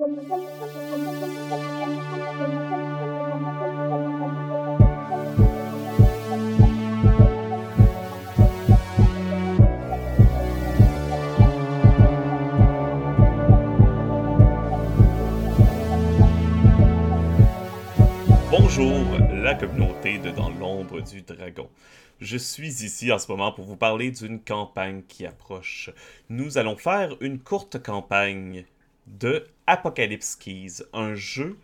Bonjour, la communauté de Dans l'ombre du dragon. Je suis ici en ce moment pour vous parler d'une campagne qui approche. Nous allons faire une courte campagne de Apocalypse Keys, un jeu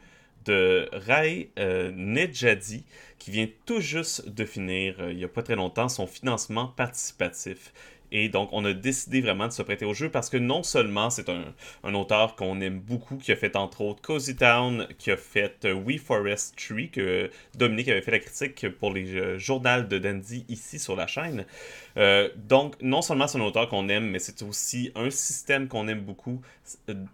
de Rai euh, Nedjadi qui vient tout juste de finir, euh, il n'y a pas très longtemps, son financement participatif. Et donc, on a décidé vraiment de se prêter au jeu parce que non seulement c'est un, auteur qu'on aime beaucoup, qui a fait entre autres Cozy Town, qui a fait euh, We Forest Tree, que Dominique avait fait la critique pour les euh, journaux de Dandy ici sur la chaîne. Euh, donc, non seulement c'est un auteur qu'on aime, mais c'est aussi un système qu'on aime beaucoup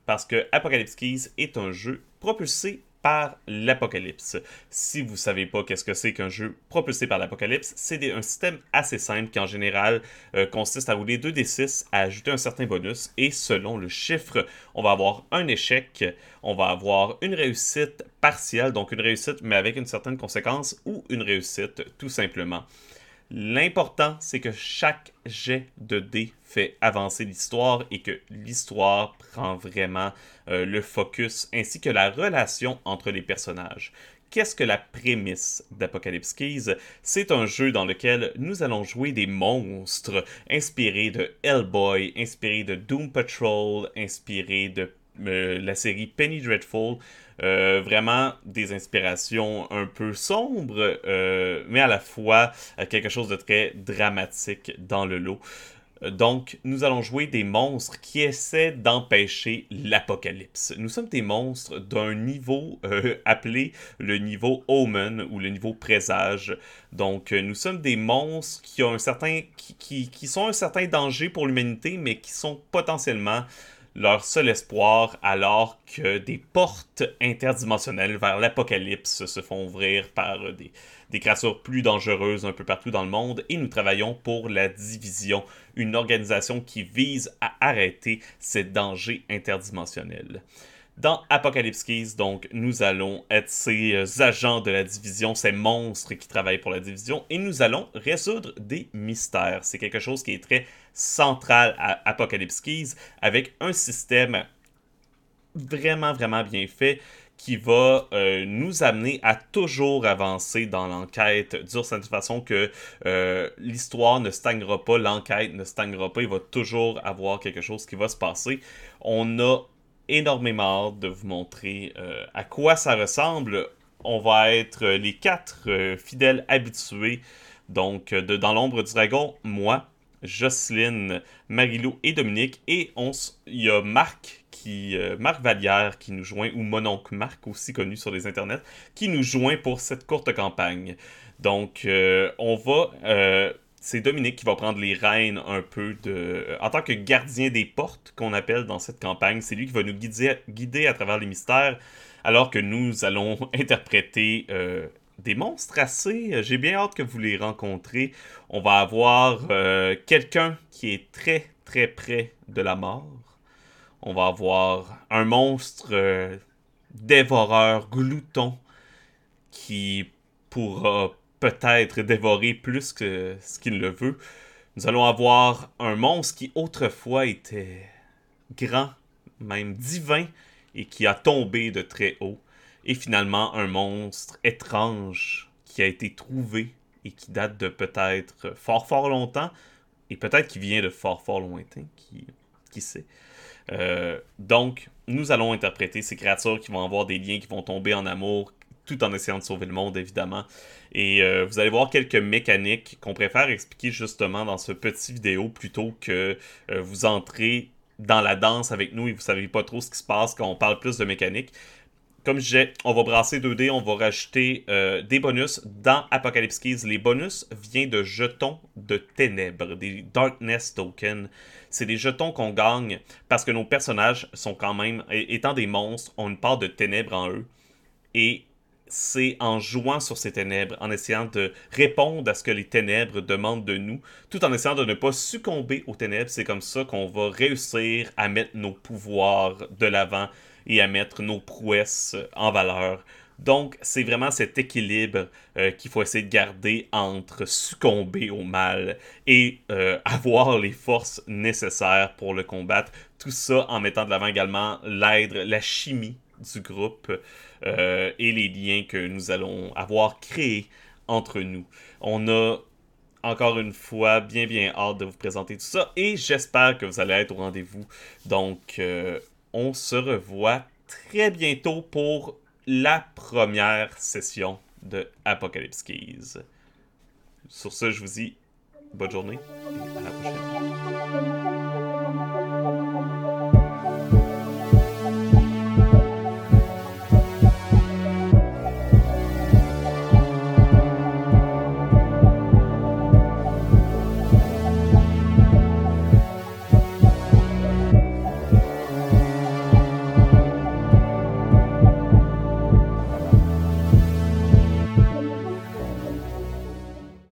parce que Apocalypse Keys est un jeu propulsé par l'apocalypse. Si vous savez pas qu'est-ce que c'est qu'un jeu propulsé par l'apocalypse, c'est un système assez simple qui en général euh, consiste à rouler 2d6, à ajouter un certain bonus et selon le chiffre, on va avoir un échec, on va avoir une réussite partielle, donc une réussite mais avec une certaine conséquence ou une réussite tout simplement. L'important, c'est que chaque jet de dés fait avancer l'histoire et que l'histoire prend vraiment euh, le focus ainsi que la relation entre les personnages. Qu'est-ce que la prémisse d'Apocalypse Keys? C'est un jeu dans lequel nous allons jouer des monstres inspirés de Hellboy, inspirés de Doom Patrol, inspirés de euh, la série Penny Dreadful. Euh, vraiment des inspirations un peu sombres, euh, mais à la fois quelque chose de très dramatique dans le lot. Donc, nous allons jouer des monstres qui essaient d'empêcher l'apocalypse. Nous sommes des monstres d'un niveau appelé le niveau Omen ou le niveau présage. Donc, nous sommes des monstres qui ont un certain, qui, qui sont un certain danger pour l'humanité, mais qui sont potentiellement leur seul espoir alors que des portes interdimensionnelles vers l'apocalypse se font ouvrir par des, des, créatures plus dangereuses un peu partout dans le monde et nous travaillons pour la division, une organisation qui vise à arrêter ces dangers interdimensionnels. Dans Apocalypse Keys, donc, nous allons être ces euh, agents de la division, ces monstres qui travaillent pour la division, et nous allons résoudre des mystères. C'est quelque chose qui est très central à Apocalypse Keys, avec un système vraiment, vraiment bien fait qui va euh, nous amener à toujours avancer dans l'enquête d'une certaine façon que euh, l'histoire ne stagnera pas, l'enquête ne stagnera pas, il va toujours avoir quelque chose qui va se passer. On a énormément de vous montrer euh, à quoi ça ressemble. On va être les quatre euh, fidèles habitués. Donc, de Dans l'ombre du dragon, moi, Jocelyne, Marilou et Dominique. Et il y a Marc, qui, euh, Marc Vallière qui nous joint, ou Mononcle Marc, aussi connu sur les internets, qui nous joint pour cette courte campagne. Donc, on va c'est Dominique qui va prendre les rênes un peu de. En tant que gardien des portes, qu'on appelle dans cette campagne, c'est lui qui va nous guider, à travers les mystères, alors que nous allons interpréter euh, des monstres assez. J'ai bien hâte que vous les rencontrez. On va avoir euh, quelqu'un qui est très très près de la mort. On va avoir un monstre euh, dévoreur, glouton, qui pourra peut-être dévorer plus que ce qu'il le veut. Nous allons avoir un monstre qui autrefois était grand, même divin, et qui a tombé de très haut. Et finalement, un monstre étrange qui a été trouvé et qui date de peut-être fort fort longtemps, et peut-être qui vient de fort fort lointain, qui, qui sait. Euh, donc, nous allons interpréter ces créatures qui vont avoir des liens, qui vont tomber en amour, tout en essayant de sauver le monde, évidemment. Et euh, vous allez voir quelques mécaniques qu'on préfère expliquer justement dans ce petit vidéo plutôt que euh, vous entrez dans la danse avec nous et vous savez pas trop ce qui se passe quand on parle plus de mécanique. Comme je disais, on va brasser 2D, on va rajouter euh, des bonus dans Apocalypse Keys. Les bonus viennent de jetons de ténèbres, des Darkness Tokens. C'est des jetons qu'on gagne parce que nos personnages sont quand même, étant des monstres, ont une part de ténèbres en eux. Et c'est en jouant sur ces ténèbres, en essayant de répondre à ce que les ténèbres demandent de nous, tout en essayant de ne pas succomber aux ténèbres. C'est comme ça qu'on va réussir à mettre nos pouvoirs de l'avant et à mettre nos prouesses en valeur. Donc, c'est vraiment cet équilibre euh, qu'il faut essayer de garder entre succomber au mal et euh, avoir les forces nécessaires pour le combattre. Tout ça en mettant de l'avant également l'aide, la chimie du groupe euh, et les liens que nous allons avoir créés entre nous. On a encore une fois bien bien hâte de vous présenter tout ça et j'espère que vous allez être au rendez-vous. Donc, on se revoit très bientôt pour la première session de Apocalypse Keys. Sur ce, je vous dis bonne journée et à la prochaine.